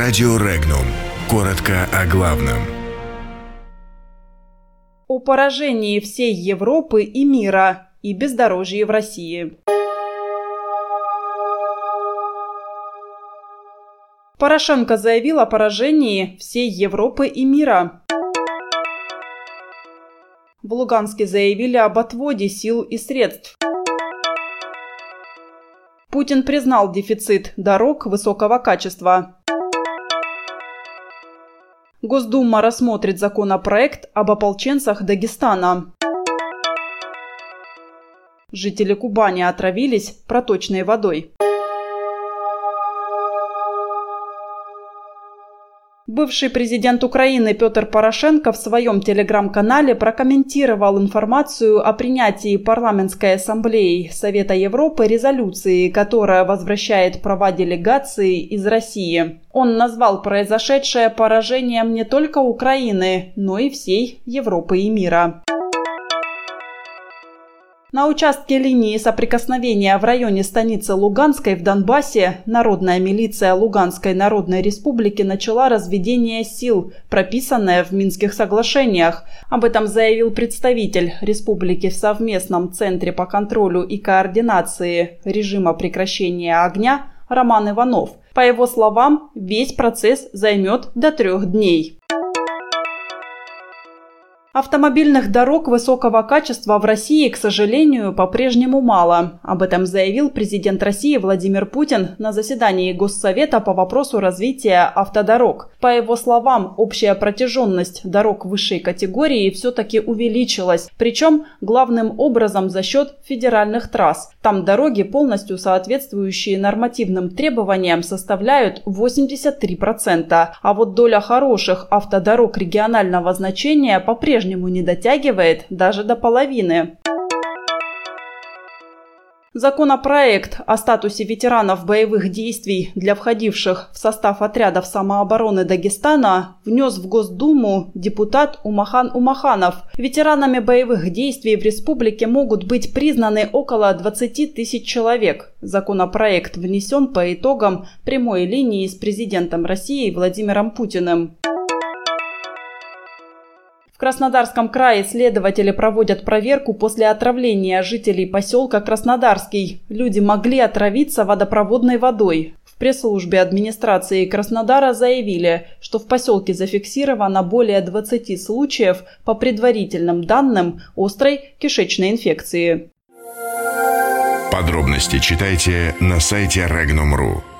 Радио Регнум. Коротко о главном. О поражении всей Европы и мира и бездорожье в России. Порошенко заявил о поражении всей Европы и мира. В Луганске заявили об отводе сил и средств. Путин признал дефицит дорог высокого качества. Госдума рассмотрит законопроект об ополченцах Дагестана. Жители Кубани отравились проточной водой. Бывший президент Украины Петр Порошенко в своем телеграм-канале прокомментировал информацию о принятии парламентской ассамблеей Совета Европы резолюции, которая возвращает права делегации из России. Он назвал произошедшее поражением не только Украины, но и всей Европы и мира. На участке линии соприкосновения в районе станицы Луганской в Донбассе Народная милиция Луганской Народной Республики начала разведение сил, прописанное в Минских соглашениях. Об этом заявил представитель республики в совместном Центре по контролю и координации режима прекращения огня Роман Иванов. По его словам, весь процесс займет до трех дней. Автомобильных дорог высокого качества в России, к сожалению, по-прежнему мало. Об этом заявил президент России Владимир Путин на заседании Госсовета по вопросу развития автодорог. По его словам, общая протяженность дорог высшей категории все-таки увеличилась, причем главным образом за счет федеральных трасс. Там дороги, полностью соответствующие нормативным требованиям, составляют 83%, а вот доля хороших автодорог регионального значения по-прежнему по-прежнему не дотягивает даже до половины. Законопроект о статусе ветеранов боевых действий для входивших в состав отрядов самообороны Дагестана внес в Госдуму депутат Умахан Умаханов. Ветеранами боевых действий в республике могут быть признаны около 20 тысяч человек. Законопроект внесен по итогам прямой линии с президентом России Владимиром Путиным. Краснодарском крае следователи проводят проверку после отравления жителей поселка Краснодарский. Люди могли отравиться водопроводной водой. В пресс-службе администрации Краснодара заявили, что в поселке зафиксировано более 20 случаев по предварительным данным острой кишечной инфекции. Подробности читайте на сайте Regnum.ru.